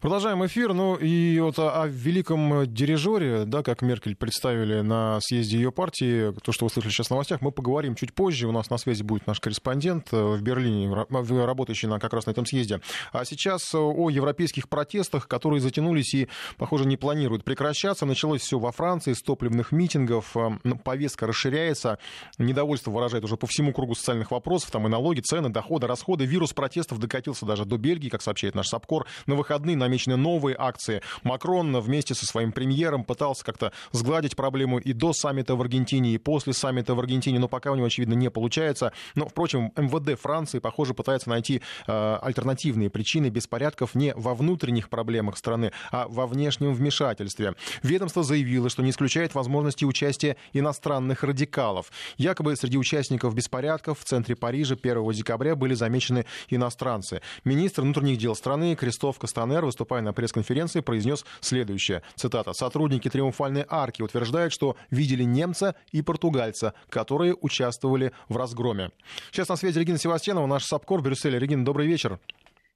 Продолжаем эфир. Ну и вот о, о великом дирижере, да, как Меркель представили на съезде ее партии, то, что вы слышали сейчас в новостях, мы поговорим чуть позже. У нас на связи будет наш корреспондент э, в Берлине, работающий на, как раз на этом съезде. А сейчас о европейских протестах, которые затянулись и, похоже, не планируют прекращаться. Началось все во Франции с топливных митингов. Э, повестка расширяется. Недовольство выражает уже по всему кругу социальных вопросов. Там и налоги, цены, доходы, расходы. Вирус протестов докатился даже до Бельгии, как сообщает наш САПКОР. На выходные намечены новые акции. Макрон вместе со своим премьером пытался как-то сгладить проблему и до саммита в Аргентине, и после саммита в Аргентине, но пока у него, очевидно, не получается. Но, впрочем, МВД Франции, похоже, пытается найти э, альтернативные причины беспорядков не во внутренних проблемах страны, а во внешнем вмешательстве. Ведомство заявило, что не исключает возможности участия иностранных радикалов. Якобы среди участников беспорядков в центре Парижа 1 декабря были замечены иностранцы. Министр внутренних дел страны Кристоф Кастанер выступая на пресс-конференции, произнес следующее. Цитата. «Сотрудники Триумфальной арки утверждают, что видели немца и португальца, которые участвовали в разгроме». Сейчас на связи Регина Севастьянова, наш САПКОР в Брюсселе. Регина, добрый вечер.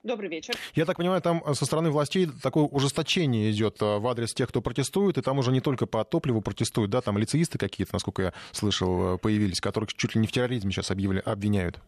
Добрый вечер. Я так понимаю, там со стороны властей такое ужесточение идет э, в адрес тех, кто протестует, и там уже не только по топливу протестуют, да, там лицеисты какие-то, насколько я слышал, э, появились, которых чуть ли не в терроризме сейчас объявили, обвиняют.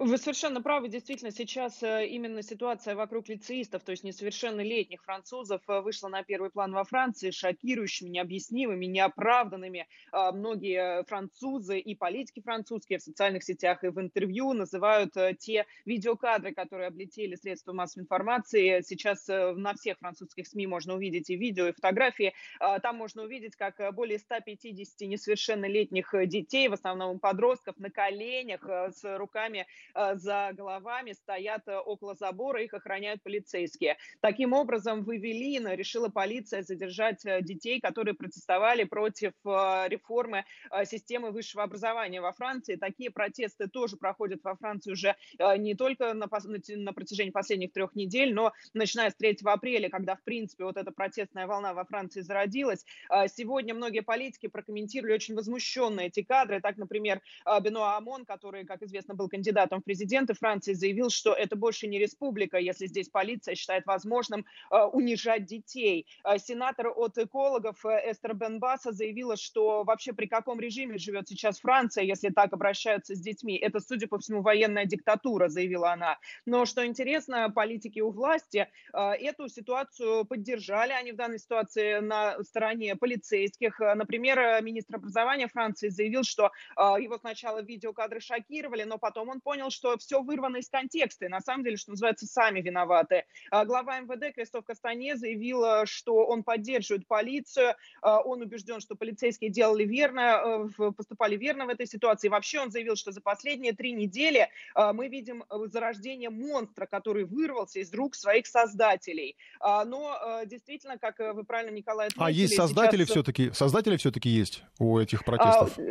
Вы совершенно правы. Действительно, сейчас э, именно ситуация вокруг лицеистов, то есть несовершеннолетних французов, э, вышла на первый план во Франции, шокирующими, необъяснимыми, неоправданными. А, многие французы и политики французские в социальных сетях и в интервью называют э, те видеокадры, которые облетели средства массовой информации. Сейчас на всех французских СМИ можно увидеть и видео, и фотографии. А, там можно увидеть, как более 150 несовершеннолетних детей, в основном подростков, на коленях с руками за головами стоят э, около забора, их охраняют полицейские. Таким образом, в Эвелино решила полиция задержать э, детей, которые протестовали против реформы системы высшего образования во Франции. Такие протесты тоже проходят во Франции уже не только на, протяжении последних трех недель, но начиная с 3 апреля, когда, в принципе, вот эта протестная волна во Франции зародилась. Сегодня многие политики прокомментировали очень возмущенно эти кадры. Так, например, Бенуа Амон, который, как известно, был кандидатом сам президент Франции заявил, что это больше не республика, если здесь полиция считает возможным э, унижать детей. Э, сенатор от экологов э, Эстер Бенбаса заявила, что вообще при каком режиме живет сейчас Франция, если так обращаются с детьми. Это, судя по всему, военная диктатура, заявила она. Но что интересно, политики у власти эту ситуацию поддержали. Они в данной ситуации на стороне полицейских. Например, министр образования Франции заявил, что его сначала видеокадры шокировали, но потом он понял, что все вырвано из контекста, и на самом деле, что называется, сами виноваты. А глава МВД Кристоф Кастане заявил, что он поддерживает полицию, а он убежден, что полицейские делали верно, э, поступали верно в этой ситуации. Вообще он заявил, что за последние три недели а, мы видим э, зарождение монстра, который вырвался из рук своих создателей. Но э, действительно, как вы правильно, Николай, отметили... А есть создатели сейчас... все-таки? Создатели все-таки есть у этих протестов? А,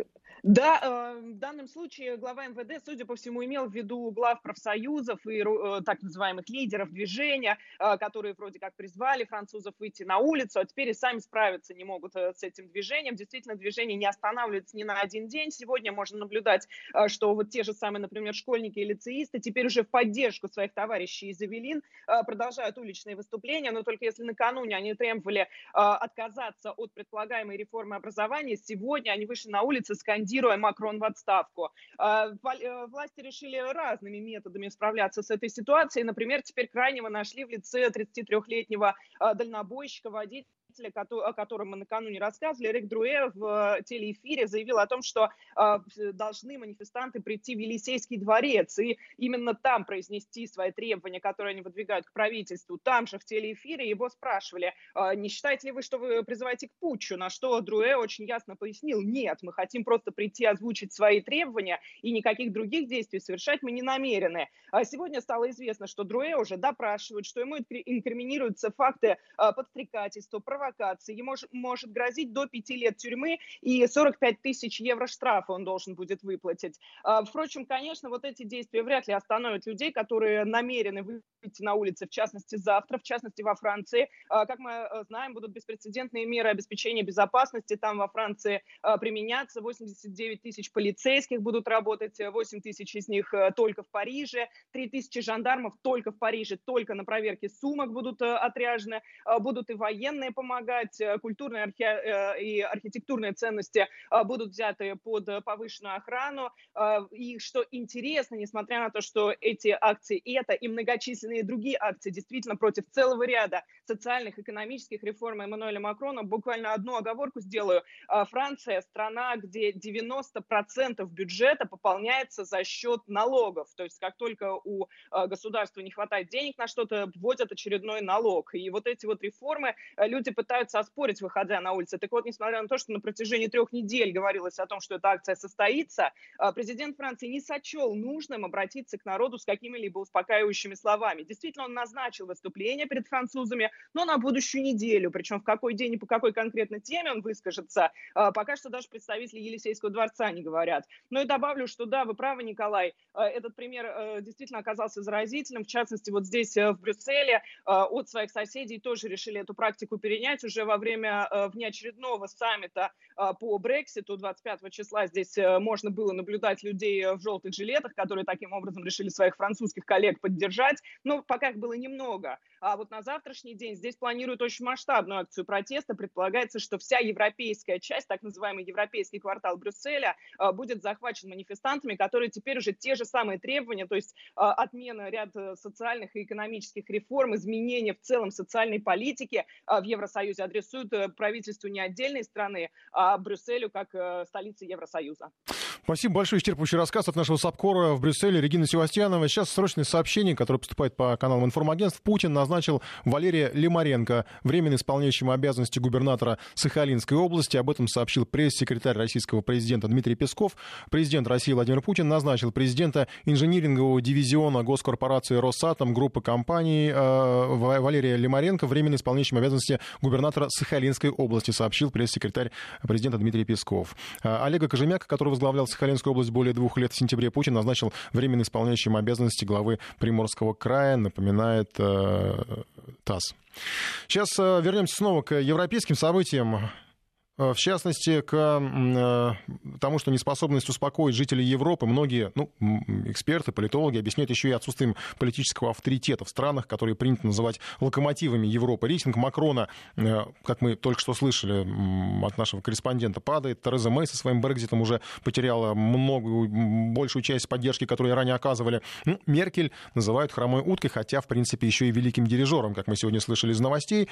да, э, в данном случае глава МВД, судя по всему, имел в виду глав профсоюзов и э, так называемых лидеров движения, э, которые вроде как призвали французов выйти на улицу, а теперь и сами справиться не могут с этим движением. Действительно, движение не останавливается ни на один день. Сегодня можно наблюдать, что вот те же самые, например, школьники и лицеисты теперь уже в поддержку своих товарищей из Эвелин продолжают уличные выступления, но только если накануне они требовали отказаться от предполагаемой реформы образования, сегодня они вышли на улицы скандируя скандируя «Макрон в отставку». А, э, власти решили разными методами справляться с этой ситуацией. Например, теперь крайнего нашли в лице 33-летнего а, дальнобойщика, водителя о котором мы накануне рассказывали, Эрик Друэ в э, телеэфире заявил о том, что э, должны манифестанты прийти в Елисейский дворец и именно там произнести свои требования, которые они выдвигают к правительству. Там же в телеэфире его спрашивали, э, не считаете ли вы, что вы призываете к путчу? На что Друэ очень ясно пояснил, нет, мы хотим просто прийти озвучить свои требования и никаких других действий совершать мы не намерены. А сегодня стало известно, что Друэ уже допрашивают, что ему инкриминируются факты подстрекательства, провокации. Ему может грозить до 5 лет тюрьмы и 45 тысяч евро штрафа он должен будет выплатить. А, впрочем, конечно, вот эти действия вряд ли остановят людей, которые намерены выйти на улицы, в частности, завтра, в частности, во Франции. А, как мы э, знаем, будут беспрецедентные меры обеспечения безопасности там во Франции а, применяться. 89 тысяч полицейских будут работать, 8 тысяч из них э, только в Париже, 3 тысячи жандармов только в Париже, только на проверке сумок будут э, отряжены, будут и военные помогать, культурные архи... и архитектурные ценности будут взяты под повышенную охрану. И что интересно, несмотря на то, что эти акции и это, и многочисленные другие акции действительно против целого ряда социальных, экономических реформ Эммануэля Макрона, буквально одну оговорку сделаю. Франция – страна, где 90% бюджета пополняется за счет налогов. То есть как только у государства не хватает денег на что-то, вводят очередной налог. И вот эти вот реформы люди пытаются оспорить, выходя на улицы. Так вот, несмотря на то, что на протяжении трех недель говорилось о том, что эта акция состоится, президент Франции не сочел нужным обратиться к народу с какими-либо успокаивающими словами. Действительно, он назначил выступление перед французами, но на будущую неделю. Причем в какой день и по какой конкретной теме он выскажется, пока что даже представители Елисейского дворца не говорят. Но и добавлю, что да, вы правы, Николай, этот пример действительно оказался заразительным. В частности, вот здесь в Брюсселе от своих соседей тоже решили эту практику перенять уже во время внеочередного саммита по Брекситу 25 числа здесь можно было наблюдать людей в желтых жилетах, которые таким образом решили своих французских коллег поддержать. Но пока их было немного. А вот на завтрашний день здесь планируют очень масштабную акцию протеста. Предполагается, что вся европейская часть, так называемый европейский квартал Брюсселя, а, будет захвачен манифестантами, которые теперь уже те же самые требования, то есть а, отмена ряд э, социальных и экономических реформ, изменения в целом социальной политики а, в Евросоюзе адресуют э, правительству не отдельной страны, а Брюсселю как э, столице Евросоюза. Спасибо большое. Исчерпывающий рассказ от нашего САПКОРа в Брюсселе Регина Севастьянова. Сейчас срочное сообщение, которое поступает по каналам информагентств. Путин назначил Валерия Лимаренко временно исполняющим обязанности губернатора Сахалинской области. Об этом сообщил пресс-секретарь российского президента Дмитрий Песков. Президент России Владимир Путин назначил президента инжинирингового дивизиона госкорпорации «Росатом» группы компаний э, Валерия Лимаренко временно исполняющим обязанности губернатора Сахалинской области, сообщил пресс-секретарь президента Дмитрий Песков. Э, Олега Кожемяка, который возглавлял Сахалинскую область более двух лет в сентябре Путин назначил временно исполняющим обязанности главы Приморского края, напоминает э, ТАСС. Сейчас э, вернемся снова к европейским событиям. Э, в частности, к э, тому, что неспособность успокоить жителей Европы, многие ну, эксперты, политологи объясняют еще и отсутствием политического авторитета в странах, которые принято называть локомотивами Европы. Рейтинг Макрона, э, как мы только что слышали от нашего корреспондента, падает. Тереза Мэй со своим Брекзитом уже потеряла многую, большую часть поддержки, которую ранее оказывали. Ну, Меркель называют хромой уткой, хотя, в принципе, еще и великим дирижером, как мы сегодня слышали из новостей.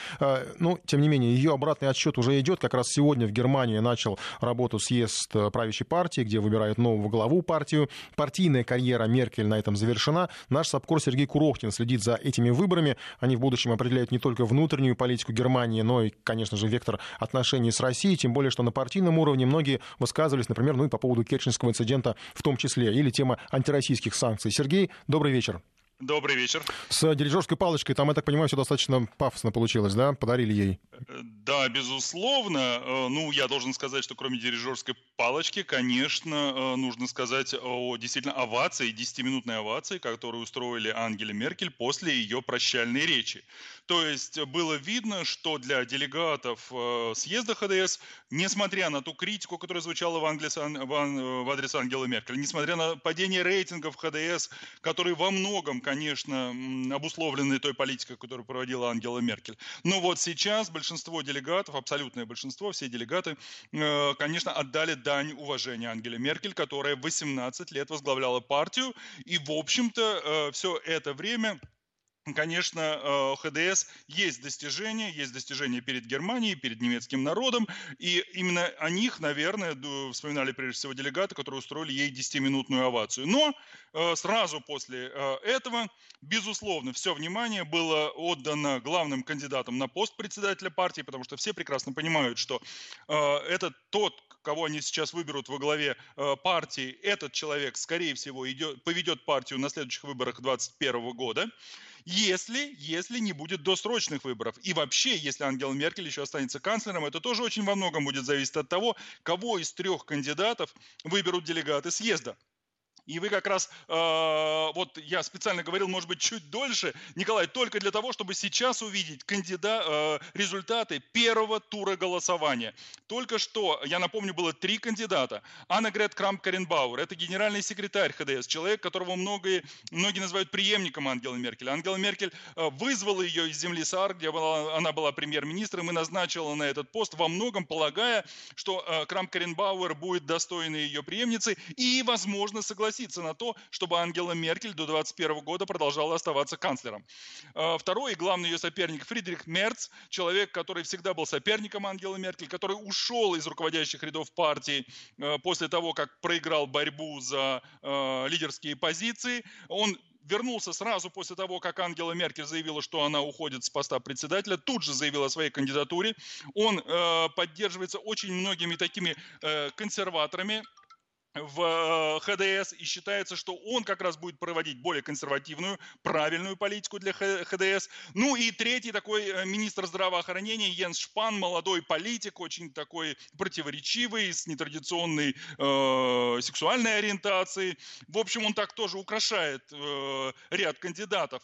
Ну, тем не менее, ее обратный отсчет уже идет. Как раз сегодня Сегодня в Германии начал работу съезд э, правящей партии, где выбирают нового главу партию. Партийная карьера Меркель на этом завершена. Наш САПКОР Сергей Курохтин следит за этими выборами. Они в будущем определяют не только внутреннюю политику Германии, но и, конечно же, вектор отношений с Россией. Тем более, что на партийном уровне многие высказывались, например, ну и по поводу Керченского инцидента в том числе, или тема антироссийских санкций. Сергей, добрый вечер. Добрый вечер. С дирижерской палочкой там, я так понимаю, все достаточно пафосно получилось, да? Подарили ей. Да, безусловно. Э, ну, я должен сказать, что кроме дирижерской палочки, конечно, э, нужно сказать о действительно овации, 10-минутной овации, которую устроили Ангеле Меркель после ее прощальной речи. То есть было видно, что для делегатов э, съезда ХДС, несмотря на ту критику, которая звучала в, Англии, в адрес Ангелы Меркель, несмотря на падение рейтингов ХДС, которые во многом конечно, обусловлены той политикой, которую проводила Ангела Меркель. Но вот сейчас большинство делегатов, абсолютное большинство, все делегаты, э, конечно, отдали дань уважения Ангеле Меркель, которая 18 лет возглавляла партию. И, в общем-то, э, все это время конечно, э, ХДС есть достижения, есть достижения перед Германией, перед немецким народом, и именно о них, наверное, вспоминали прежде всего делегаты, которые устроили ей 10-минутную овацию. Но э, сразу после э, этого, безусловно, все внимание было отдано главным кандидатам на пост председателя партии, потому что все прекрасно понимают, что это тот, кого они сейчас выберут во главе партии, этот человек, скорее всего, идет, поведет партию на следующих выборах 2021 года. Если, если не будет досрочных выборов. И вообще, если Ангела Меркель еще останется канцлером, это тоже очень во многом будет зависеть от того, кого из трех кандидатов выберут делегаты съезда. И вы как раз, э, вот я специально говорил, может быть, чуть дольше, Николай, только для того, чтобы сейчас увидеть кандида, э, результаты первого тура голосования. Только что, я напомню, было три кандидата. Анна Грет Крамп Каренбауэр, это генеральный секретарь ХДС, человек, которого многие, многие называют преемником Ангелы Меркель. Ангела Меркель э, вызвала ее из земли Саар, где она была премьер-министром, и назначила на этот пост во многом, полагая, что э, Крамп Каренбауэр будет достойной ее преемницей и, возможно, согласится согласиться на то, чтобы Ангела Меркель до 2021 года продолжала оставаться канцлером. А, второй и главный ее соперник Фридрих Мерц, человек, который всегда был соперником Ангелы Меркель, который ушел из руководящих рядов партии а, после того, как проиграл борьбу за а, лидерские позиции. Он вернулся сразу после того, как Ангела Меркель заявила, что она уходит с поста председателя, тут же заявил о своей кандидатуре. Он э, поддерживается очень многими такими э, консерваторами, в ХДС, и считается, что он как раз будет проводить более консервативную, правильную политику для ХДС. Ну и третий такой э, министр здравоохранения Йенс Шпан, молодой политик, очень такой противоречивый, с нетрадиционной э, сексуальной ориентацией. В общем, он так тоже украшает э, ряд кандидатов.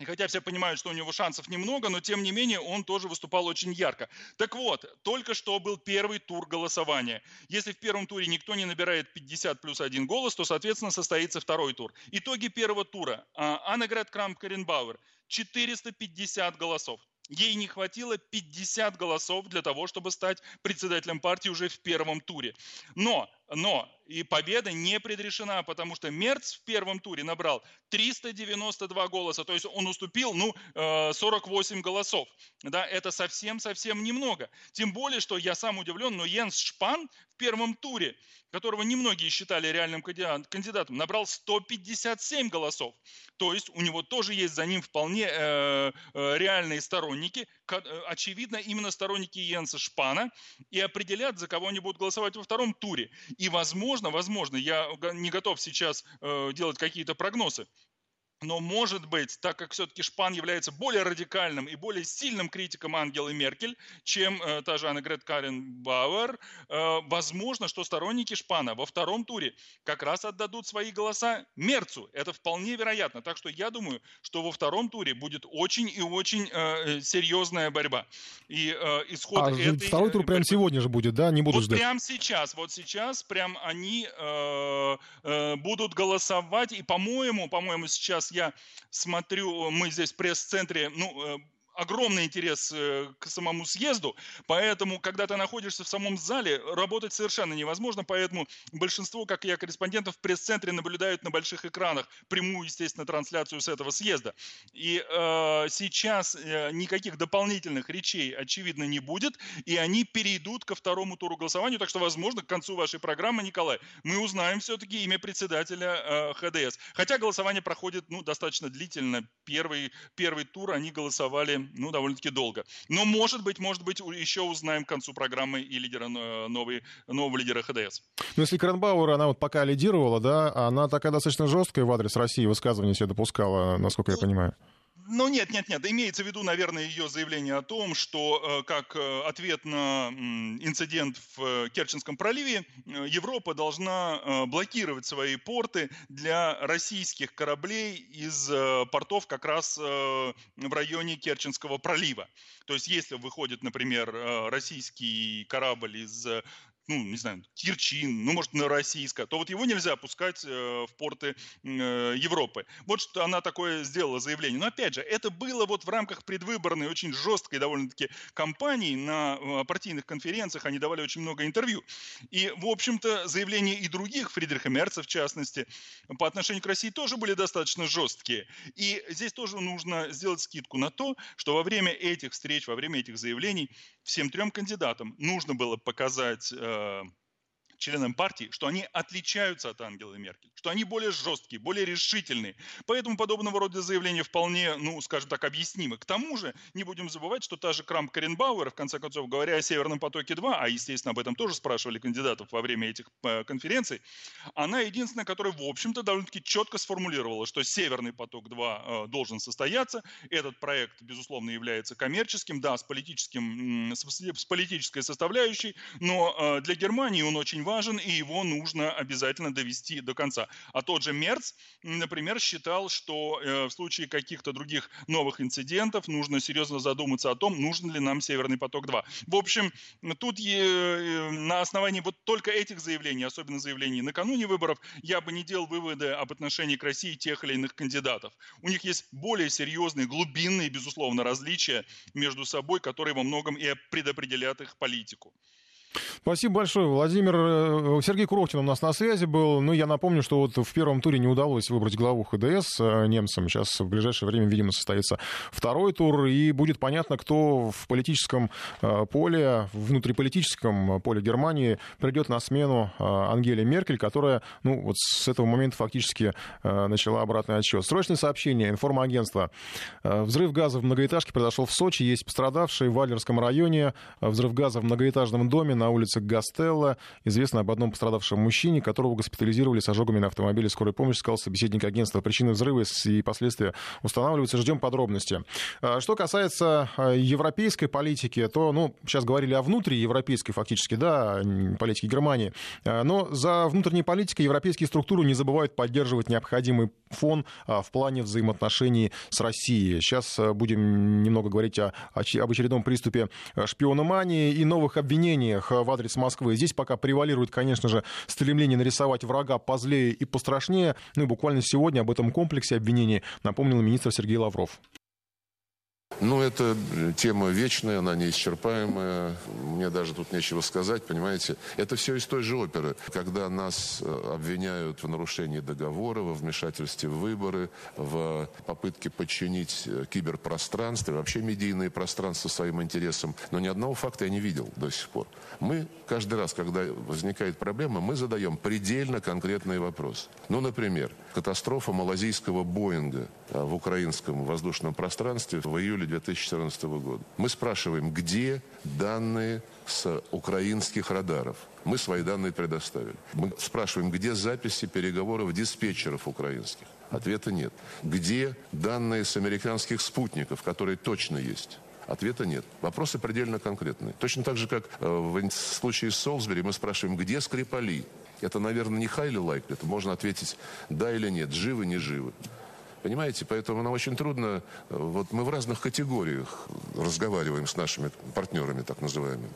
И хотя все понимают, что у него шансов немного, но тем не менее он тоже выступал очень ярко. Так вот, только что был первый тур голосования. Если в первом туре никто не набирает 50 плюс один голос, то, соответственно, состоится второй тур. Итоги первого тура. А, Аннеград Крамп Каренбауэр 450 голосов. Ей не хватило 50 голосов для того, чтобы стать председателем партии уже в первом туре. Но, но и победа не предрешена, потому что Мерц в первом туре набрал 392 голоса, то есть он уступил, ну, 48 э, голосов. Да, это совсем-совсем немного. Тем более, что я сам удивлен, но Йенс Шпан в первом туре, которого немногие считали реальным кандидатом, набрал 157 голосов. То есть у него тоже есть за ним вполне э, э, реальные сторонники, Э, очевидно, именно сторонники Йенса Шпана и определят, за кого они будут голосовать во втором туре. И, возможно, возможно, я не готов сейчас э, делать какие-то прогнозы, но, может быть, так как все-таки Шпан является более радикальным и более сильным критиком Ангелы Меркель, чем э, та же Аннегрет Карен Бауэр, э, возможно, что сторонники Шпана во втором туре как раз отдадут свои голоса Мерцу. Это вполне вероятно. Так что я думаю, что во втором туре будет очень и очень э, серьезная борьба. И э, исход а этой... второй тур прямо сегодня же будет, да? Не буду вот ждать. прямо сейчас. Вот сейчас прям они э, э, будут голосовать. И, по-моему, по-моему, сейчас я смотрю, мы здесь в пресс-центре, ну, э, огромный интерес э, к самому съезду, поэтому, когда ты находишься в самом зале, работать совершенно невозможно, поэтому большинство, как я, корреспондентов в пресс-центре наблюдают на больших экранах прямую, естественно, трансляцию с этого съезда. И э, сейчас э, никаких дополнительных речей, очевидно, не будет, и они перейдут ко второму туру голосования, так что, возможно, к концу вашей программы, Николай, мы узнаем все-таки имя председателя э, ХДС. Хотя голосование проходит, ну, достаточно длительно. Первый, первый тур они голосовали ну, довольно-таки долго. Но, может быть, может быть, еще узнаем к концу программы и лидера новый, нового лидера ХДС. Ну, если Кранбауэр, она вот пока лидировала, да, она такая достаточно жесткая в адрес России высказывания себе допускала, насколько я ну, понимаю. Ну нет, нет, нет. Имеется в виду, наверное, ее заявление о том, что э, как э, ответ на инцидент в э, Керченском проливе Европа должна блокировать свои порты для российских кораблей из портов как раз в районе Керченского пролива. То есть если выходит, например, российский корабль из ну, не знаю, Кирчин, ну, может, на российское, то вот его нельзя пускать э, в порты э, Европы. Вот что она такое сделала заявление. Но, опять же, это было вот в рамках предвыборной, очень жесткой довольно-таки кампании на э, партийных конференциях, они давали очень много интервью. И, в общем-то, заявления и других, Фридриха Мерца в частности, по отношению к России тоже были достаточно жесткие. И здесь тоже нужно сделать скидку на то, что во время этих встреч, во время этих заявлений всем трем кандидатам нужно было показать членам партии, что они отличаются от Ангелы Меркель, что они более жесткие, более решительные. Поэтому подобного рода заявления вполне, ну, скажем так, объяснимы. К тому же, не будем забывать, что та же Крамп Каренбауэр, в конце концов, говоря о Северном потоке-2, а, естественно, об этом тоже спрашивали кандидатов во время этих э, конференций, она единственная, которая, в общем-то, довольно-таки четко сформулировала, что Северный поток-2 э, должен состояться. Этот проект, безусловно, является коммерческим, да, с, политическим, с политической составляющей, но э, для Германии он очень важен, и его нужно обязательно довести до конца. А тот же Мерц, например, считал, что э, в случае каких-то других новых инцидентов нужно серьезно задуматься о том, нужен ли нам Северный поток-2. В общем, тут на основании вот только этих заявлений, особенно заявлений накануне выборов, я бы не делал выводы об отношении к России тех или иных кандидатов. У них есть более серьезные, глубинные, безусловно, различия между собой, которые во многом и предопределят их политику. Спасибо большое, Владимир. Э, Сергей Курохтин у нас на связи был. Ну, я напомню, что вот в первом туре не удалось выбрать главу ХДС э, немцам. Сейчас в ближайшее время, видимо, состоится второй тур, и будет понятно, кто в политическом э, поле, внутриполитическом поле Германии придет на смену Ангеле Меркель, которая, ну, вот с этого момента фактически начала обратный отсчет. Срочное сообщение, информагентство. Взрыв газа в многоэтажке произошел в Сочи. Есть пострадавшие в Валерском районе. Взрыв газа в многоэтажном доме на улице Гастелла. Известно об одном пострадавшем мужчине, которого госпитализировали с ожогами на автомобиле скорой помощи, сказал собеседник агентства. Причины взрыва и последствия устанавливаются. Ждем подробности. А, что касается а, европейской политики, то, ну, сейчас говорили о внутриевропейской фактически, да, политике Германии. А, но за внутренней политикой европейские структуры не забывают поддерживать необходимый фон в плане взаимоотношений с Россией. Сейчас будем немного говорить о, об очередном приступе шпиономании и новых обвинениях в адрес Москвы. Здесь пока превалирует, конечно же, стремление нарисовать врага позлее и пострашнее. Ну и буквально сегодня об этом комплексе обвинений напомнил министр Сергей Лавров. Ну, это тема вечная, она неисчерпаемая. Мне даже тут нечего сказать, понимаете. Это все из той же оперы. Когда нас э, обвиняют в нарушении договора, во вмешательстве в выборы, в попытке подчинить э, киберпространство, вообще медийное пространство своим интересам. Но ни одного факта я не видел до сих пор. Мы каждый раз, когда возникает проблема, мы задаем предельно конкретный вопрос. Ну, например, катастрофа малазийского Боинга э, в украинском воздушном пространстве в июле 2014 года. Мы спрашиваем, где данные с украинских радаров? Мы свои данные предоставили. Мы спрашиваем, где записи переговоров диспетчеров украинских? Ответа нет. Где данные с американских спутников, которые точно есть? Ответа нет. Вопросы предельно конкретные. Точно так же, как э, в случае с Солсбери мы спрашиваем, где Скрипали? Это, наверное, не хайли лайк, это можно ответить да или нет, живы, не живы. Понимаете, поэтому нам очень трудно, э, вот мы в разных категориях разговариваем с нашими партнерами, так называемыми.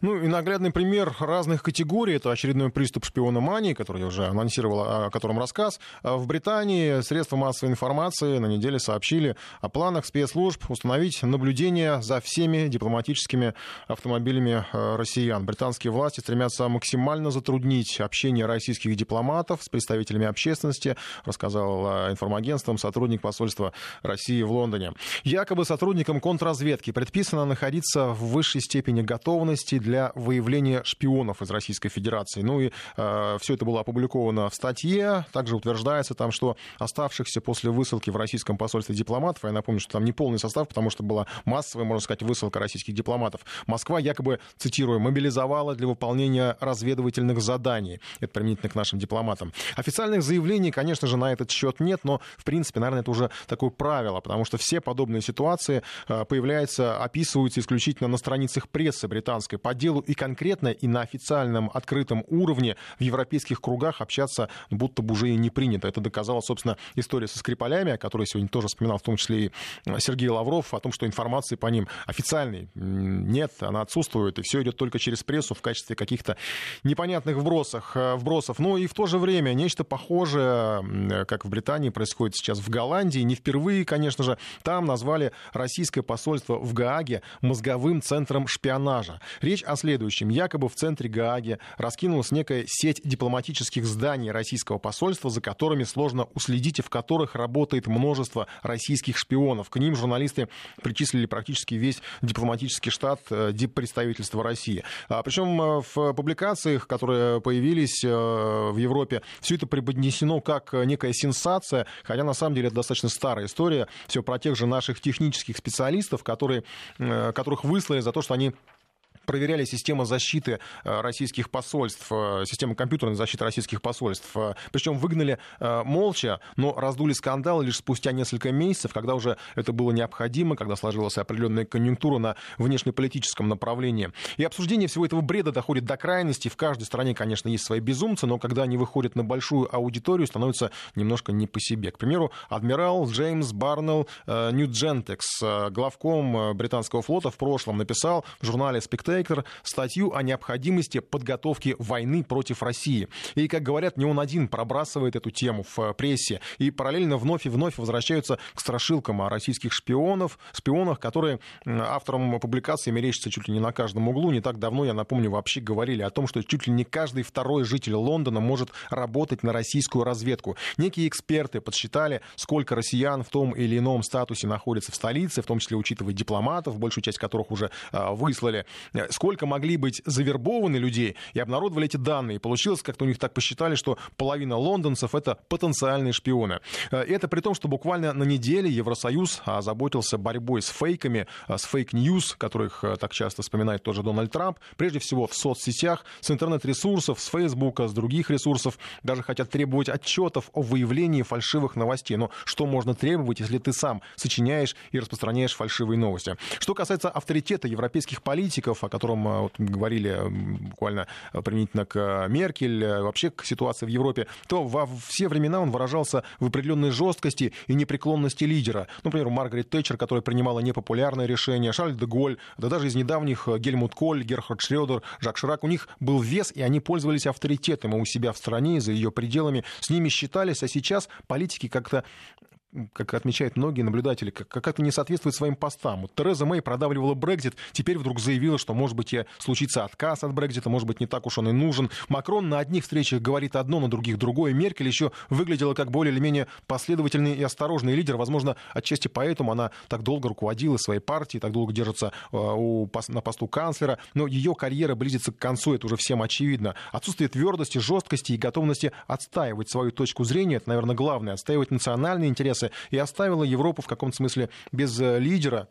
Ну и наглядный пример разных категорий. Это очередной приступ шпиономании, который я уже анонсировал, о котором рассказ. А в Британии средства массовой информации на неделе сообщили о планах спецслужб установить наблюдение за всеми дипломатическими автомобилями э, россиян. Британские власти стремятся максимально затруднить общение российских дипломатов с представителями общественности, рассказал э, информагентством сотрудник посольства России в Лондоне. Якобы сотрудникам контрразведки предписано находиться в высшей степени готовности для выявления шпионов из Российской Федерации. Ну и э, все это было опубликовано в статье. Также утверждается там, что оставшихся после высылки в российском посольстве дипломатов, я напомню, что там не полный состав, потому что была массовая, можно сказать, высылка российских дипломатов, Москва якобы, цитирую, мобилизовала для выполнения разведывательных заданий. Это применительно к нашим дипломатам. Официальных заявлений, конечно же, на этот счет нет, но, в принципе, наверное, это уже такое правило, потому что все подобные ситуации э, появляются, описываются исключительно на страницах прессы британской. По делу и конкретно, и на официальном открытом уровне в европейских кругах общаться будто бы уже и не принято. Это доказала, собственно, история со Скрипалями, о которой сегодня тоже вспоминал, в том числе и Сергей Лавров, о том, что информации по ним официальной нет, она отсутствует, и все идет только через прессу в качестве каких-то непонятных вбросов. Э, вбросов. Ну и в то же время нечто похожее, как в Британии происходит сейчас в Голландии, не впервые, конечно же, там назвали российское посольство в Гааге мозговым центром шпионажа. Речь о следующем. Якобы в центре Гааги раскинулась некая сеть дипломатических зданий российского посольства, за которыми сложно уследить и в которых работает множество российских шпионов. К ним журналисты причислили практически весь дипломатический штат э, представительства России. А, причем э, в публикациях, которые появились э, в Европе, все это преподнесено как некая сенсация, хотя на самом деле это достаточно старая история. Все про тех же наших технических специалистов, которые, которых выслали за то, что они проверяли систему защиты э, российских посольств, э, систему компьютерной защиты российских посольств. Э, Причем выгнали молча, но раздули скандал лишь спустя несколько месяцев, когда уже это было необходимо, когда сложилась определенная конъюнктура на внешнеполитическом направлении. И обсуждение всего этого бреда доходит до крайности. В каждой стране, конечно, есть свои безумцы, но когда они выходят на большую аудиторию, становится немножко не по себе. К примеру, адмирал Джеймс Барнелл Ньюджентекс, главком британского флота в прошлом, написал в журнале Spectator Спектр статью о необходимости подготовки войны против России. И, как говорят, не он один пробрасывает эту тему в э, прессе. И параллельно вновь и вновь возвращаются к страшилкам о российских шпионов, шпионах, которые авторам публикации мерещатся чуть ли не на каждом углу. Не так давно, я напомню, вообще говорили о том, что чуть ли не каждый второй житель Лондона может работать на российскую разведку. Некие эксперты подсчитали, сколько россиян в том или ином статусе находятся в столице, в том числе учитывая дипломатов, большую часть которых уже а, выслали сколько могли быть завербованы людей, и обнародовали эти данные. Получилось, как-то у них так посчитали, что половина лондонцев — это потенциальные шпионы. Э, это при том, что буквально на неделе Евросоюз озаботился борьбой с фейками, э, с fake news, которых э, так часто вспоминает тоже Дональд Трамп, прежде всего в соцсетях, с интернет-ресурсов, с Фейсбука, с других ресурсов. Даже хотят требовать отчетов о выявлении фальшивых новостей. Но что можно требовать, если ты сам сочиняешь и распространяешь фальшивые новости? Что касается авторитета европейских политиков, о котором э, вот, говорили буквально э, применительно к э, Меркель, вообще к ситуации в Европе, то во все времена он выражался в определенной жесткости и непреклонности лидера. Например, Маргарет Тэтчер, которая принимала непопулярные решения, Шарль де Голь, да даже из недавних Гельмут Коль, Герхард Шредер, Жак Ширак, у них был вес, и они пользовались авторитетом у себя в стране, и за ее пределами. С ними считались, а сейчас политики как-то как отмечают многие наблюдатели, как-то не соответствует своим постам. Вот Тереза Мэй продавливала Брекзит, теперь вдруг заявила, что, может быть, случится отказ от Брекзита, может быть, не так уж он и нужен. Макрон на одних встречах говорит одно, на других другое. Меркель еще выглядела как более или менее последовательный и осторожный лидер. Возможно, отчасти поэтому она так долго руководила своей партией, так долго держится э, у, на посту канцлера. Но ее карьера близится к концу, это уже всем очевидно. Отсутствие твердости, жесткости и готовности отстаивать свою точку зрения, это, наверное, главное. Отстаивать национальные интересы интересы и оставила Европу в каком-то смысле без э, лидера,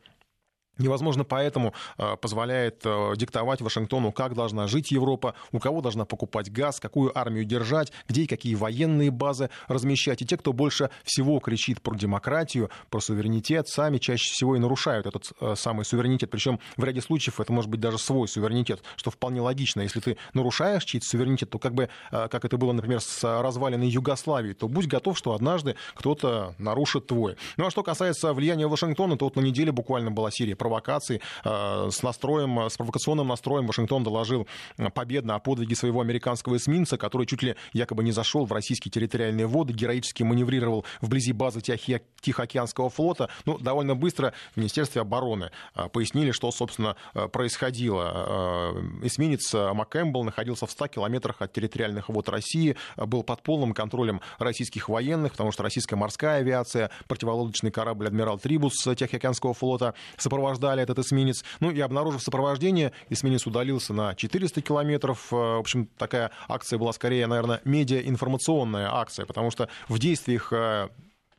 Невозможно поэтому э, позволяет э, диктовать Вашингтону, как должна жить Европа, у кого должна покупать газ, какую армию держать, где и какие военные базы размещать. И те, кто больше всего кричит про демократию, про суверенитет, сами чаще всего и нарушают этот э, самый суверенитет. Причем в ряде случаев это может быть даже свой суверенитет, что вполне логично. Если ты нарушаешь чей-то суверенитет, то как бы, как это было, например, с разваленной Югославией, то будь готов, что однажды кто-то нарушит твой. Ну а что касается влияния Вашингтона, то вот на неделе буквально была серия провокаций э, с настроем, с провокационным настроем Вашингтон доложил э, победно о подвиге своего американского эсминца, который чуть ли якобы не зашел в российские территориальные воды, героически маневрировал вблизи базы Тихоокеанского флота. Ну, довольно быстро в Министерстве обороны э, пояснили, что, собственно, происходило. Эсминец МакКэмпбелл находился в 100 километрах от территориальных вод России, был под полным контролем российских военных, потому что российская морская авиация, противолодочный корабль «Адмирал Трибус» Тихоокеанского флота сопровождали сопровождали этот эсминец. Ну и обнаружив сопровождение, эсминец удалился на 400 километров. Э, в общем, такая акция была скорее, наверное, медиаинформационная акция, потому что в действиях э,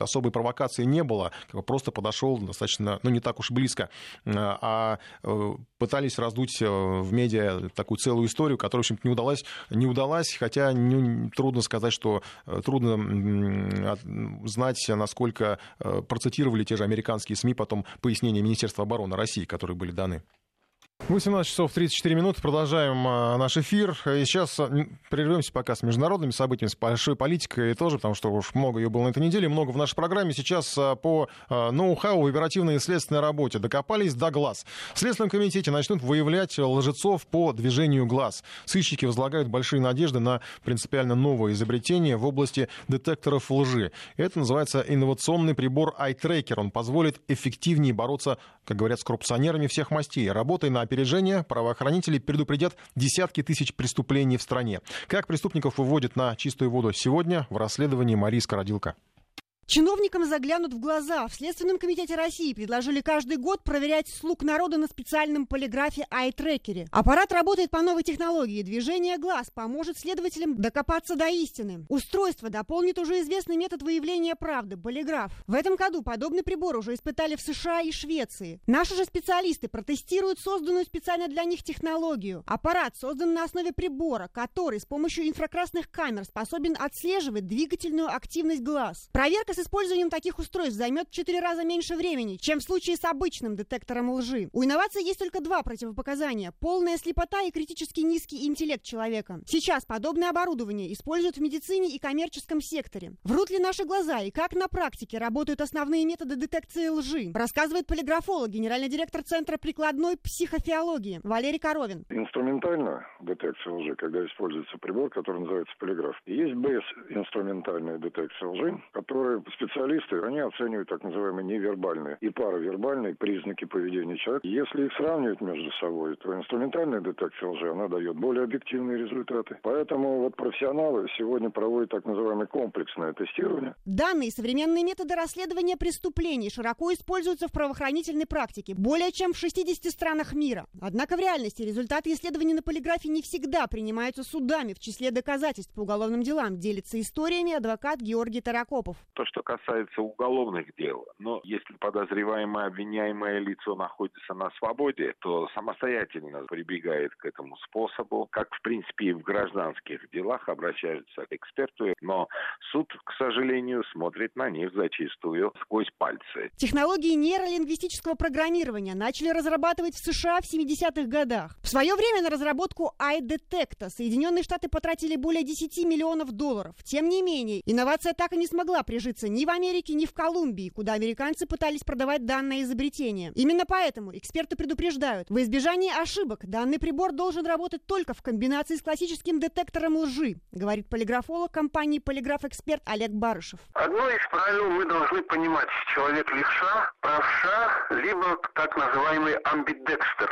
особой провокации не было, просто подошел достаточно, ну, не так уж близко, э, а э, пытались раздуть э, в медиа такую целую историю, которая, в общем не удалась, не удалась, хотя не, трудно сказать, что трудно знать, насколько процитировали те же американские СМИ потом пояснения Министерства обороны России, которые были даны. 18 часов 34 минуты. Продолжаем а, наш эфир. И сейчас а, прервемся пока с международными событиями, с большой политикой тоже, потому что уж много ее было на этой неделе, много в нашей программе. Сейчас а, по ноу-хау в оперативной и следственной работе докопались до глаз. В Следственном комитете начнут выявлять лжецов по движению глаз. Сыщики возлагают большие надежды на принципиально новое изобретение в области детекторов лжи. Это называется инновационный прибор iTracker. Он позволит эффективнее бороться, как говорят, с коррупционерами всех мастей. Работая на оперативной приближения правоохранители предупредят десятки тысяч преступлений в стране. Как преступников выводят на чистую воду сегодня в расследовании Марии Скородилко. Чиновникам заглянут в глаза. В Следственном комитете России предложили каждый год проверять слуг народа на специальном полиграфе ай-трекере. Аппарат работает по новой технологии. Движение глаз поможет следователям докопаться до истины. Устройство дополнит уже известный метод выявления правды – полиграф. В этом году подобный прибор уже испытали в США и Швеции. Наши же специалисты протестируют созданную специально для них технологию. Аппарат создан на основе прибора, который с помощью инфракрасных камер способен отслеживать двигательную активность глаз. Проверка с использованием таких устройств займет в 4 раза меньше времени, чем в случае с обычным детектором лжи. У инноваций есть только два противопоказания – полная слепота и критически низкий интеллект человека. Сейчас подобное оборудование используют в медицине и коммерческом секторе. Врут ли наши глаза и как на практике работают основные методы детекции лжи, рассказывает полиграфолог, генеральный директор Центра прикладной психофиологии Валерий Коровин. Инструментально детекция лжи, когда используется прибор, который называется полиграф. Есть инструментальная детекция лжи, которая специалисты, они оценивают так называемые невербальные и паравербальные признаки поведения человека. Если их сравнивать между собой, то инструментальная детекция лжи, она дает более объективные результаты. Поэтому вот профессионалы сегодня проводят так называемое комплексное тестирование. Данные современные методы расследования преступлений широко используются в правоохранительной практике, более чем в 60 странах мира. Однако в реальности результаты исследований на полиграфе не всегда принимаются судами в числе доказательств по уголовным делам, делится историями адвокат Георгий Таракопов. То, что касается уголовных дел. Но если подозреваемое, обвиняемое лицо находится на свободе, то самостоятельно прибегает к этому способу, как в принципе и в гражданских делах обращаются к эксперту, но суд, к сожалению, смотрит на них зачастую сквозь пальцы. Технологии нейролингвистического программирования начали разрабатывать в США в 70-х годах. В свое время на разработку iDetecta Соединенные Штаты потратили более 10 миллионов долларов. Тем не менее, инновация так и не смогла прижиться находится ни в Америке, ни в Колумбии, куда американцы пытались продавать данное изобретение. Именно поэтому эксперты предупреждают, в избежание ошибок данный прибор должен работать только в комбинации с классическим детектором лжи, говорит полиграфолог компании «Полиграф-эксперт» Олег Барышев. Одно из правил мы должны понимать. Человек левша, правша, либо так называемый амбидекстер.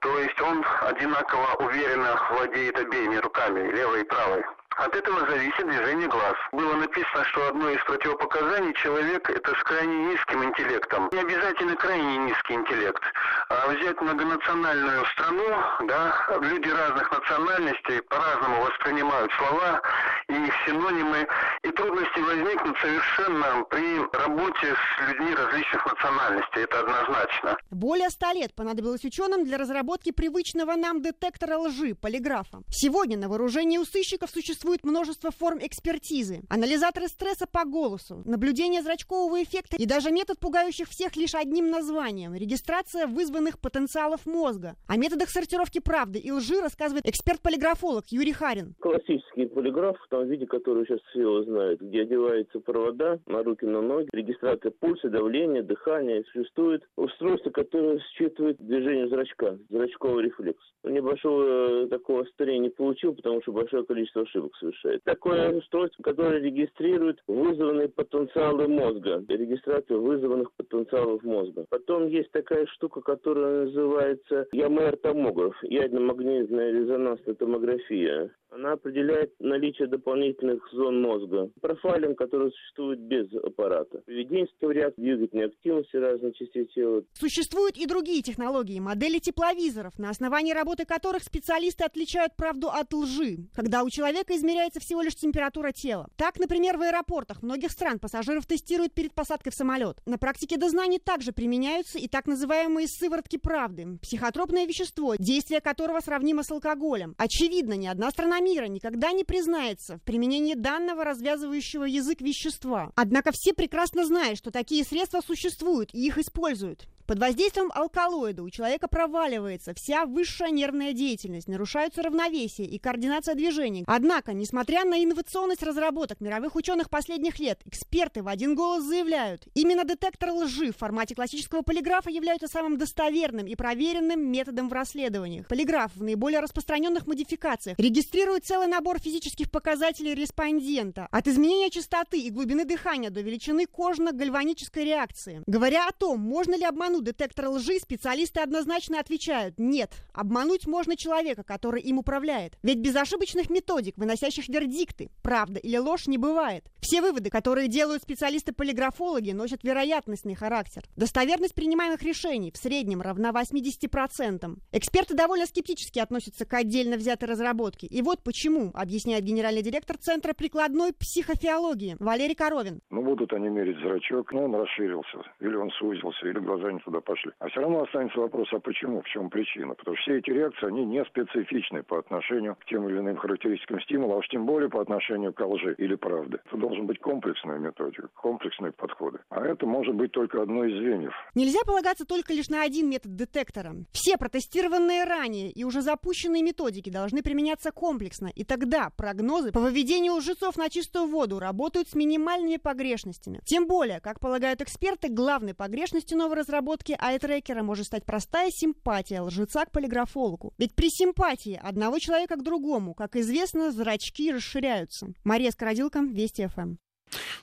То есть он одинаково уверенно владеет обеими руками, левой и правой. От этого зависит движение глаз. Было написано, что одно из противопоказаний человек это с крайне низким интеллектом. Не обязательно крайне низкий интеллект. А взять многонациональную страну, да, люди разных национальностей по-разному воспринимают слова и их синонимы, и трудности возникнут совершенно при работе с людьми различных национальностей. Это однозначно. Более ста лет понадобилось ученым для разработки привычного нам детектора лжи, полиграфа. Сегодня на вооружении у сыщиков существует существует множество форм экспертизы. Анализаторы стресса по голосу, наблюдение зрачкового эффекта и даже метод, пугающих всех лишь одним названием – регистрация вызванных потенциалов мозга. О методах сортировки правды и лжи рассказывает эксперт-полиграфолог Юрий Харин. Классический полиграф, в том виде, который сейчас все знают, где одеваются провода на руки, на ноги, регистрация пульса, давления, дыхания. Существует устройство, которое считывает движение зрачка, зрачковый рефлекс. Небольшого э, такого старения не получил, потому что большое количество ошибок ошибок совершает. Такое устройство, которое регистрирует вызванные потенциалы мозга, регистрацию вызванных потенциалов мозга. Потом есть такая штука, которая называется ЯМР-томограф, ядерно-магнитная резонансная томография. Она определяет наличие дополнительных зон мозга. Профайлинг, который существует без аппарата. Поведенческий вариант, двигательной активности разных частей тела. Существуют и другие технологии, модели тепловизоров, на основании работы которых специалисты отличают правду от лжи, когда у человека измеряется всего лишь температура тела. Так, например, в аэропортах многих стран пассажиров тестируют перед посадкой в самолет. На практике дознания также применяются и так называемые сыворотки правды. Психотропное вещество, действие которого сравнимо с алкоголем. Очевидно, ни одна страна мира никогда не признается в применении данного развязывающего язык вещества. Однако все прекрасно знают, что такие средства существуют и их используют. Под воздействием алкалоида у человека проваливается вся высшая нервная деятельность, нарушаются равновесие и координация движений. Однако, несмотря на инновационность разработок мировых ученых последних лет, эксперты в один голос заявляют, именно детектор лжи в формате классического полиграфа являются самым достоверным и проверенным методом в расследованиях. Полиграф в наиболее распространенных модификациях регистрирует целый набор физических показателей респондента, от изменения частоты и глубины дыхания до величины кожно-гальванической реакции. Говоря о том, можно ли обмануть обманут детектор лжи, специалисты однозначно отвечают «нет». Обмануть можно человека, который им управляет. Ведь без ошибочных методик, выносящих вердикты, правда или ложь не бывает. Все выводы, которые делают специалисты-полиграфологи, носят вероятностный характер. Достоверность принимаемых решений в среднем равна 80%. Эксперты довольно скептически относятся к отдельно взятой разработке. И вот почему, объясняет генеральный директор Центра прикладной психофиологии Валерий Коровин. Ну, будут они мерить зрачок, но он расширился, или он сузился, или глаза не туда пошли. А все равно останется вопрос, а почему, в чем причина? Потому что все эти реакции, они не специфичны по отношению к тем или иным характеристикам стимула, а уж тем более по отношению к лжи или правде. Это должен быть комплексная методика, комплексные подходы. А это может быть только одно из звеньев. Нельзя полагаться только лишь на один метод детектора. Все протестированные ранее и уже запущенные методики должны применяться комплексно, и тогда прогнозы по выведению лжецов на чистую воду работают с минимальными погрешностями. Тем более, как полагают эксперты, главной погрешностью новой разработки айтрекера может стать простая симпатия лжеца к полиграфологу. Ведь при симпатии одного человека к другому, как известно, зрачки расширяются. Мария Скородилка, Вести ФМ.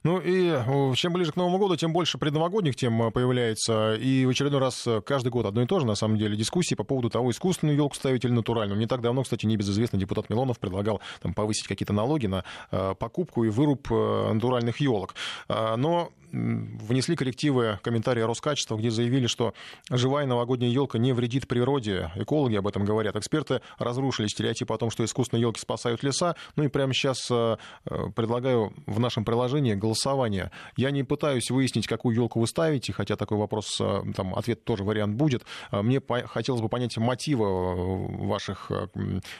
Ну и чем ближе к Новому году, тем больше предновогодних тем э, появляется. И в очередной раз э, каждый год одно и то же, на самом деле, дискуссии по поводу того, искусственную елку ставить или натуральную. Не так давно, кстати, небезызвестный депутат Милонов предлагал там, повысить какие-то налоги на э, покупку и выруб натуральных елок. Э, но внесли коррективы комментарии Роскачества, где заявили, что живая новогодняя елка не вредит природе. Экологи об этом говорят. Эксперты разрушили стереотип о том, что искусственные елки спасают леса. Ну и прямо сейчас предлагаю в нашем приложении голосование. Я не пытаюсь выяснить, какую елку вы ставите, хотя такой вопрос, э, там, ответ тоже вариант будет. Э, мне хотелось бы понять мотивы э, ваших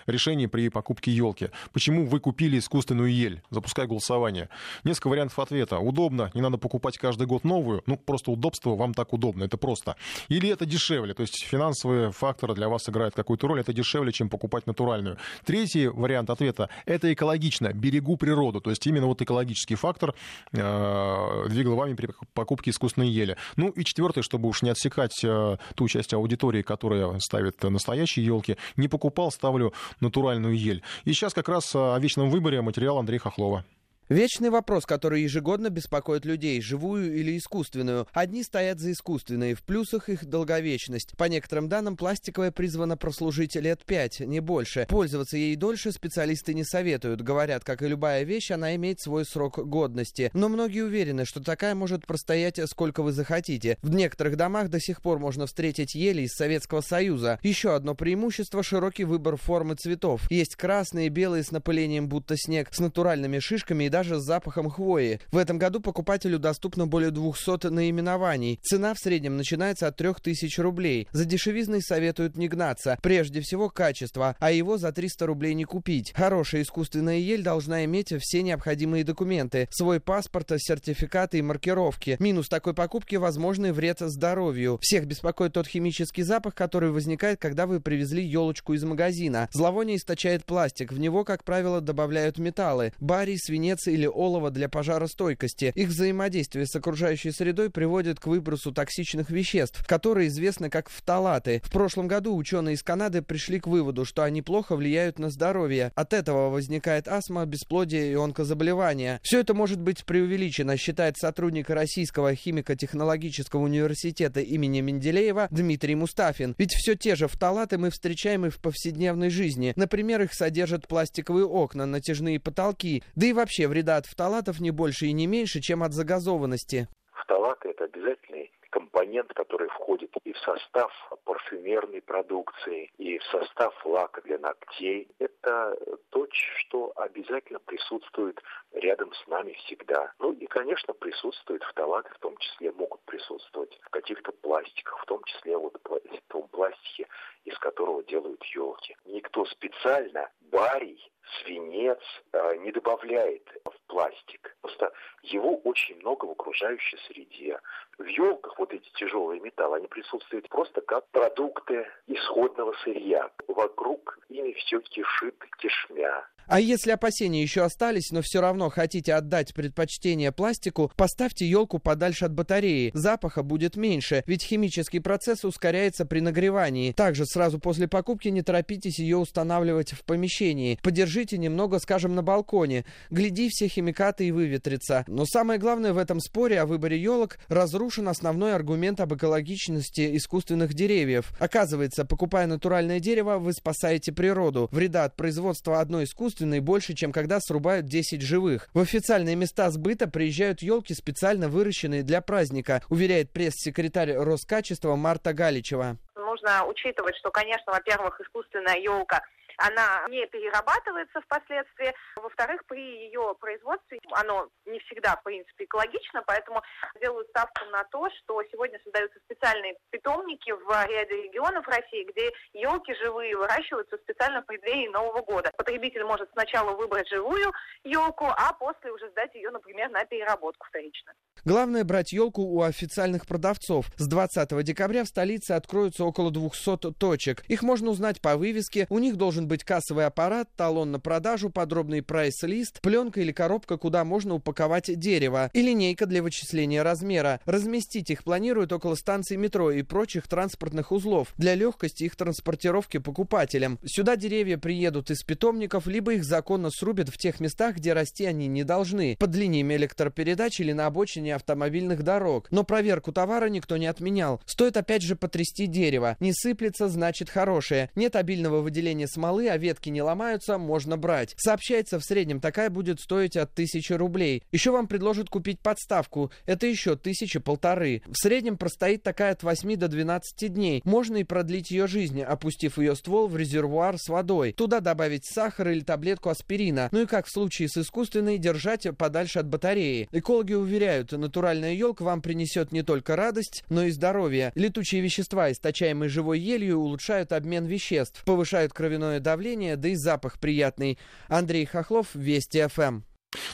решений при покупке елки. Почему вы купили искусственную ель? Запускай голосование. Несколько вариантов ответа. Удобно, не надо покупать каждый год новую. Ну, просто удобство, вам так удобно, это просто. Или это дешевле, то есть финансовые факторы для вас играют какую-то роль, это дешевле, чем покупать натуральную. Третий вариант ответа – это экологично, берегу природу, то есть именно вот экологический фактор э, двигал вами при покупке искусственной ели. Ну и четвертое, чтобы уж не отсекать э, ту часть аудитории, которая ставит настоящие елки, не покупал, ставлю натуральную ель. И сейчас как раз о вечном выборе материал Андрея Хохлова. Вечный вопрос, который ежегодно беспокоит людей, живую или искусственную. Одни стоят за искусственные, в плюсах их долговечность. По некоторым данным, пластиковая призвана прослужить лет пять, не больше. Пользоваться ей дольше специалисты не советуют. Говорят, как и любая вещь, она имеет свой срок годности. Но многие уверены, что такая может простоять сколько вы захотите. В некоторых домах до сих пор можно встретить ели из Советского Союза. Еще одно преимущество – широкий выбор форм и цветов. Есть красные, белые с напылением будто снег, с натуральными шишками и даже даже с запахом хвои. В этом году покупателю доступно более 200 наименований. Цена в среднем начинается от 3000 рублей. За дешевизной советуют не гнаться. Прежде всего качество, а его за 300 рублей не купить. Хорошая искусственная ель должна иметь все необходимые документы. Свой паспорт, сертификаты и маркировки. Минус такой покупки – возможный вред здоровью. Всех беспокоит тот химический запах, который возникает, когда вы привезли елочку из магазина. Зловоние источает пластик. В него, как правило, добавляют металлы. Барий, свинец или олово для пожаростойкости. Их взаимодействие с окружающей средой приводит к выбросу токсичных веществ, которые известны как фталаты. В прошлом году ученые из Канады пришли к выводу, что они плохо влияют на здоровье. От этого возникает астма, бесплодие и онкозаболевания. Все это может быть преувеличено, считает сотрудник Российского химико-технологического университета имени Менделеева Дмитрий Мустафин. Ведь все те же фталаты мы встречаем и в повседневной жизни. Например, их содержат пластиковые окна, натяжные потолки, да и вообще вреда от фталатов не больше и не меньше, чем от загазованности. Фталаты – это обязательный компонент, который входит и в состав парфюмерной продукции, и в состав лака для ногтей. Это то, что обязательно присутствует рядом с нами всегда. Ну и, конечно, присутствуют фталаты, в том числе могут присутствовать в каких-то пластиках, в том числе вот в том пластике, из которого делают елки. Никто специально барий свинец э, не добавляет в пластик. Просто его очень много в окружающей среде. В елках вот эти тяжелые металлы, они присутствуют просто как продукты исходного сырья. Вокруг ими все кишит кишмя. А если опасения еще остались, но все равно хотите отдать предпочтение пластику, поставьте елку подальше от батареи. Запаха будет меньше, ведь химический процесс ускоряется при нагревании. Также сразу после покупки не торопитесь ее устанавливать в помещении. Подержите немного, скажем, на балконе. Гляди, все химикаты и выветрятся. Но самое главное в этом споре о выборе елок разрушен основной аргумент об экологичности искусственных деревьев. Оказывается, покупая натуральное дерево, вы спасаете природу. Вреда от производства одной искусственной больше, чем когда срубают 10 живых. В официальные места сбыта приезжают елки, специально выращенные для праздника, уверяет пресс-секретарь Роскачества Марта Галичева. Нужно учитывать, что, конечно, во-первых, искусственная елка она не перерабатывается впоследствии. Во-вторых, при ее производстве оно не всегда, в принципе, экологично, поэтому делают ставку на то, что сегодня создаются специальные питомники в ряде регионов России, где елки живые выращиваются специально в преддверии Нового года. Потребитель может сначала выбрать живую елку, а после уже сдать ее, например, на переработку вторично. Главное брать елку у официальных продавцов. С 20 декабря в столице откроются около 200 точек. Их можно узнать по вывеске. У них должен быть кассовый аппарат, талон на продажу, подробный прайс-лист, пленка или коробка, куда можно упаковать дерево, и линейка для вычисления размера. Разместить их планируют около станций метро и прочих транспортных узлов для легкости их транспортировки покупателям. Сюда деревья приедут из питомников, либо их законно срубят в тех местах, где расти они не должны, под линиями электропередач или на обочине автомобильных дорог. Но проверку товара никто не отменял. Стоит опять же потрясти дерево. Не сыплется, значит хорошее. Нет обильного выделения смолы, стволы, а ветки не ломаются, можно брать. Сообщается, в среднем такая будет стоить от тысячи рублей. Еще вам предложат купить подставку. Это еще тысячи полторы. В среднем простоит такая от 8 до 12 дней. Можно и продлить ее жизнь, опустив ее ствол в резервуар с водой. Туда добавить сахар или таблетку аспирина. Ну и как в случае с искусственной, держать подальше от батареи. Экологи уверяют, натуральная елка вам принесет не только радость, но и здоровье. Летучие вещества, источаемые живой елью, улучшают обмен веществ, повышают кровяное давление, да и запах приятный. Андрей Хохлов, Вести ФМ.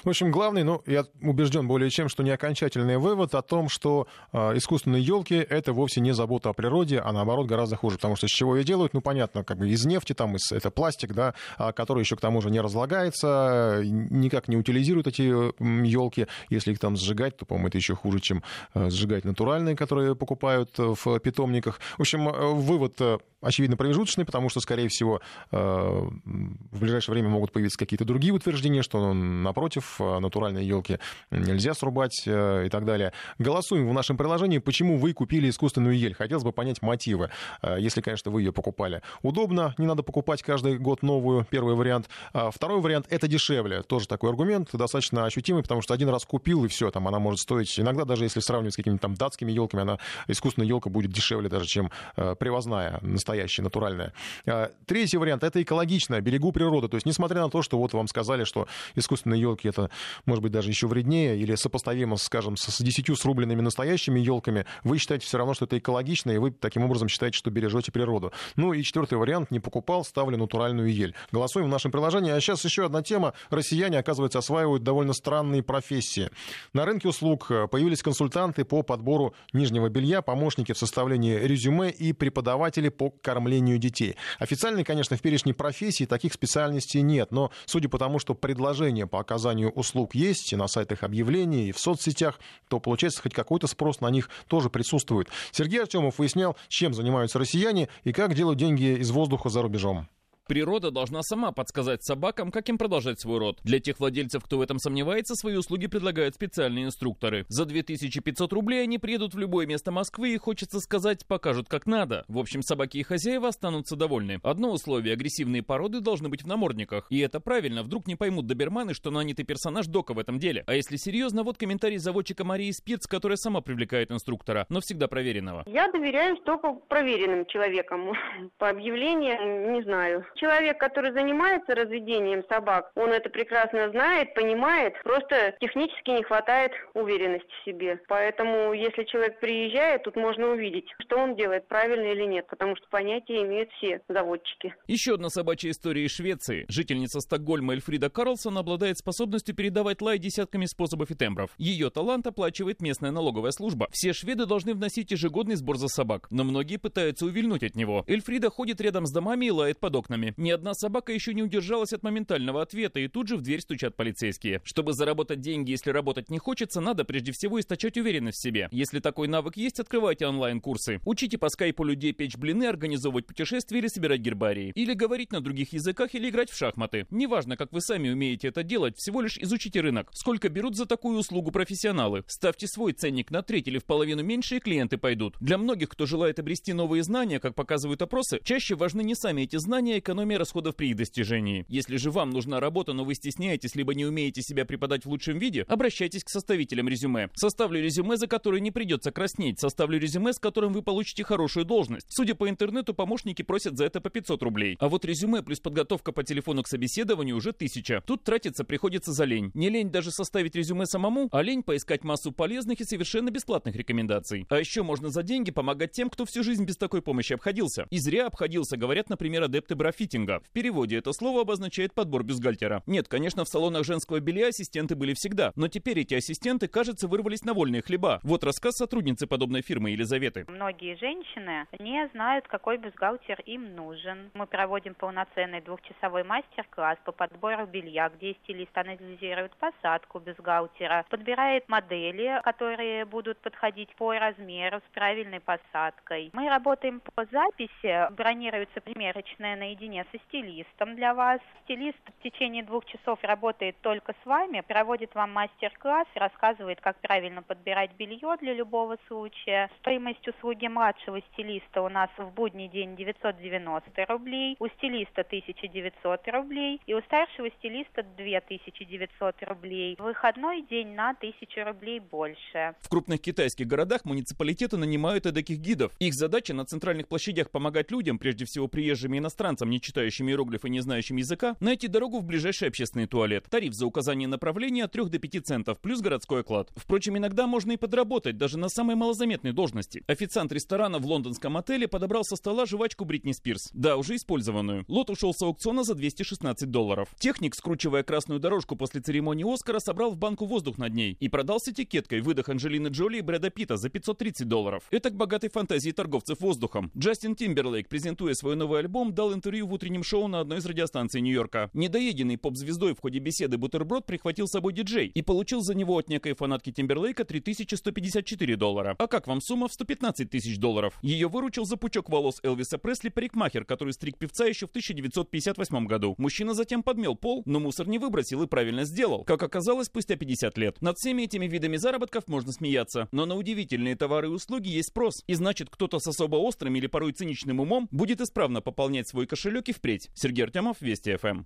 В общем, главный, ну, я убежден более чем, что не окончательный вывод о том, что э, искусственные елки это вовсе не забота о природе, а наоборот гораздо хуже. Потому что с чего ее делают, ну, понятно, как бы из нефти, там, из, это пластик, да, а, который еще к тому же не разлагается, никак не утилизируют эти елки. Если их там сжигать, то, по-моему, это еще хуже, чем э, сжигать натуральные, которые покупают в питомниках. В общем, э, вывод очевидно, промежуточный, потому что, скорее всего, э, в ближайшее время могут появиться какие-то другие утверждения, что, напротив, э, натуральные елки нельзя срубать э, и так далее. Голосуем в нашем приложении, почему вы купили искусственную ель. Хотелось бы понять мотивы, если, конечно, вы ее покупали. Удобно, не надо покупать каждый год новую, первый вариант. А второй вариант — это дешевле. Тоже такой аргумент, достаточно ощутимый, потому что один раз купил, и все, там она может стоить, иногда даже если сравнивать с какими-то там датскими елками, она, искусственная елка будет дешевле даже, чем привозная, настоящая настоящее, натуральное. А, третий вариант — это экологичное, берегу природы. То есть, несмотря на то, что вот вам сказали, что искусственные елки это, может быть, даже еще вреднее или сопоставимо, скажем, с 10 срубленными настоящими елками, вы считаете все равно, что это экологично, и вы таким образом считаете, что бережете природу. Ну и четвертый вариант — не покупал, ставлю натуральную ель. Голосуем в нашем приложении. А сейчас еще одна тема. Россияне, оказывается, осваивают довольно странные профессии. На рынке услуг э, появились консультанты по подбору нижнего белья, помощники в составлении резюме и преподаватели по кормлению детей. Официально, конечно, в перечне профессий таких специальностей нет, но судя по тому, что предложения по оказанию услуг есть и на сайтах объявлений, и в соцсетях, то получается хоть какой-то спрос на них тоже присутствует. Сергей Артемов выяснял, чем занимаются россияне и как делают деньги из воздуха за рубежом. Природа должна сама подсказать собакам, как им продолжать свой род. Для тех владельцев, кто в этом сомневается, свои услуги предлагают специальные инструкторы. За 2500 рублей они приедут в любое место Москвы и, хочется сказать, покажут как надо. В общем, собаки и хозяева останутся довольны. Одно условие – агрессивные породы должны быть в намордниках. И это правильно, вдруг не поймут доберманы, что нанятый персонаж Дока в этом деле. А если серьезно, вот комментарий заводчика Марии Спирц, которая сама привлекает инструктора, но всегда проверенного. Я доверяюсь только проверенным человекам. По объявлениям не знаю. Человек, который занимается разведением собак, он это прекрасно знает, понимает, просто технически не хватает уверенности в себе. Поэтому, если человек приезжает, тут можно увидеть, что он делает, правильно или нет, потому что понятия имеют все заводчики. Еще одна собачья история из Швеции. Жительница Стокгольма Эльфрида Карлсон обладает способностью передавать лай десятками способов и тембров. Ее талант оплачивает местная налоговая служба. Все шведы должны вносить ежегодный сбор за собак, но многие пытаются увильнуть от него. Эльфрида ходит рядом с домами и лает под окнами телефонами. Ни одна собака еще не удержалась от моментального ответа, и тут же в дверь стучат полицейские. Чтобы заработать деньги, если работать не хочется, надо прежде всего источать уверенность в себе. Если такой навык есть, открывайте онлайн-курсы. Учите по скайпу людей печь блины, организовывать путешествия или собирать гербарии. Или говорить на других языках или играть в шахматы. Неважно, как вы сами умеете это делать, всего лишь изучите рынок. Сколько берут за такую услугу профессионалы? Ставьте свой ценник на треть или в половину меньше, и клиенты пойдут. Для многих, кто желает обрести новые знания, как показывают опросы, чаще важны не сами эти знания, а экономия расходов при достижении. Если же вам нужна работа, но вы стесняетесь, либо не умеете себя преподать в лучшем виде, обращайтесь к составителям резюме. Составлю резюме, за которое не придется краснеть. Составлю резюме, с которым вы получите хорошую должность. Судя по интернету, помощники просят за это по 500 рублей. А вот резюме плюс подготовка по телефону к собеседованию уже 1000. Тут тратиться приходится за лень. Не лень даже составить резюме самому, а лень поискать массу полезных и совершенно бесплатных рекомендаций. А еще можно за деньги помогать тем, кто всю жизнь без такой помощи обходился. И зря обходился, говорят, например, адепты брафитинга. В переводе это слово обозначает подбор бюстгальтера. Нет, конечно, в салонах женского белья ассистенты были всегда, но теперь эти ассистенты, кажется, вырвались на вольные хлеба. Вот рассказ сотрудницы подобной фирмы Елизаветы. Многие женщины не знают, какой бюстгальтер им нужен. Мы проводим полноценный двухчасовой мастер-класс по подбору белья, где стилист анализирует посадку бюстгальтера, подбирает модели, которые будут подходить по размеру с правильной посадкой. Мы работаем по записи, бронируется примерочная наедине со стилистом для вас. Стилист в течение двух часов работает только с вами, проводит вам мастер-класс, рассказывает, как правильно подбирать белье для любого случая. Стоимость услуги младшего стилиста у нас в будний день 990 рублей, у стилиста 1900 рублей и у старшего стилиста 2900 рублей. В выходной день на 1000 рублей больше. В крупных китайских городах муниципалитеты нанимают таких гидов. Их задача на центральных площадях помогать людям, прежде всего приезжим и иностранцам, читающим иероглифы не знающим языка, найти дорогу в ближайший общественный туалет. Тариф за указание направления от 3 до 5 центов, плюс городской оклад. Впрочем, иногда можно и подработать, даже на самой малозаметной должности. Официант ресторана в лондонском отеле подобрал со стола жвачку Бритни Спирс. Да, уже использованную. Лот ушел с аукциона за 216 долларов. Техник, скручивая красную дорожку после церемонии Оскара, собрал в банку воздух над ней и продал с этикеткой выдох Анджелины Джоли и Брэда Питта за 530 долларов. Это к богатой фантазии торговцев воздухом. Джастин Тимберлейк, презентуя свой новый альбом, дал интервью в утреннем шоу на одной из радиостанций Нью-Йорка. Недоеденный поп-звездой в ходе беседы бутерброд прихватил с собой диджей и получил за него от некой фанатки Тимберлейка 3154 доллара. А как вам сумма в 115 тысяч долларов? Ее выручил за пучок волос Элвиса Пресли парикмахер, который стриг певца еще в 1958 году. Мужчина затем подмел пол, но мусор не выбросил и правильно сделал. Как оказалось, спустя 50 лет. Над всеми этими видами заработков можно смеяться, но на удивительные товары и услуги есть спрос. И значит, кто-то с особо острым или порой циничным умом будет исправно пополнять свой кошелек и впредь. Сергей Артемов, Вести ФМ.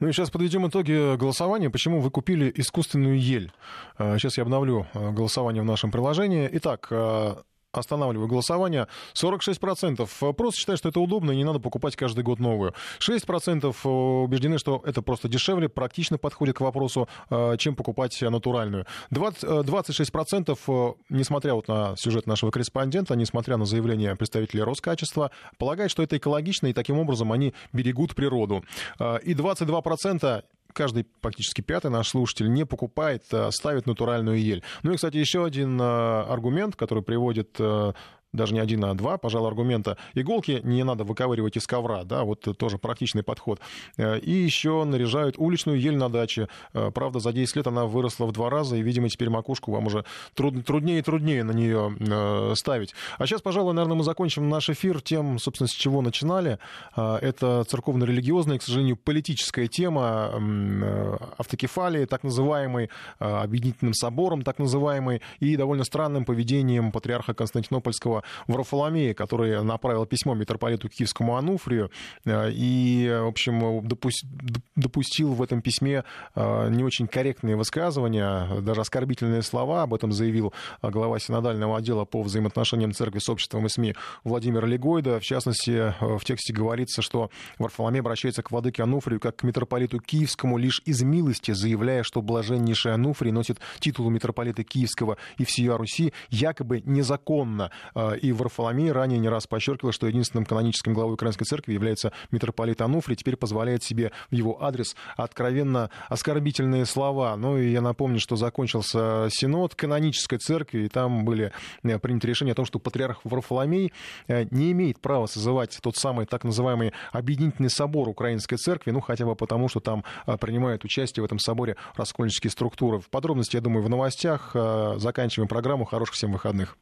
Ну и сейчас подведем итоги голосования. Почему вы купили искусственную ель? Сейчас я обновлю голосование в нашем приложении. Итак, останавливаю голосование. 46% просто считают, что это удобно и не надо покупать каждый год новую. 6% убеждены, что это просто дешевле, практично подходит к вопросу, э, чем покупать натуральную. 20, 26%, э, несмотря вот на сюжет нашего корреспондента, несмотря на заявление представителей Роскачества, полагают, что это экологично, и таким образом они берегут природу. Э, и 22% каждый практически пятый наш слушатель не покупает, а ставит натуральную ель. Ну и, кстати, еще один а, аргумент, который приводит а, даже не один, а два, пожалуй, аргумента. Иголки не надо выковыривать из ковра, да, вот тоже практичный подход. Э, и еще наряжают уличную ель на даче. Э, правда, за 10 лет она выросла в два раза, и, видимо, теперь макушку вам уже труд, труднее и труднее на нее э, ставить. А сейчас, пожалуй, наверное, мы закончим наш эфир тем, собственно, с чего начинали. Это церковно-религиозная, к сожалению, политическая тема автокефалии, так называемой, объединительным собором, так называемой, и довольно странным поведением патриарха Константинопольского Варфоломея, который направил письмо митрополиту Киевскому Ануфрию э, и, в общем, допустил в этом письме э, не очень корректные высказывания, даже оскорбительные слова. Об этом заявил глава синодального отдела по взаимоотношениям церкви с обществом и СМИ Владимир Легойда. В частности, э, в тексте говорится, что Варфоломей обращается к владыке Ануфрию как к митрополиту Киевскому лишь из милости, заявляя, что блаженнейший Ануфрий носит титул митрополита Киевского и всея Руси якобы незаконно И Варфоломей ранее не раз подчеркивал, что единственным каноническим главой Украинской церкви является митрополит Ануфрий, теперь позволяет себе в его адрес откровенно оскорбительные слова. Ну и я напомню, что закончился синод канонической церкви, и там были приняты решения о том, что патриарх Варфоломей не имеет права созывать тот самый так называемый объединительный собор Украинской церкви, ну хотя бы потому, что там принимают участие в этом соборе раскольнические структуры. В подробности, я думаю, в новостях. Заканчиваем программу. Хороших всем выходных.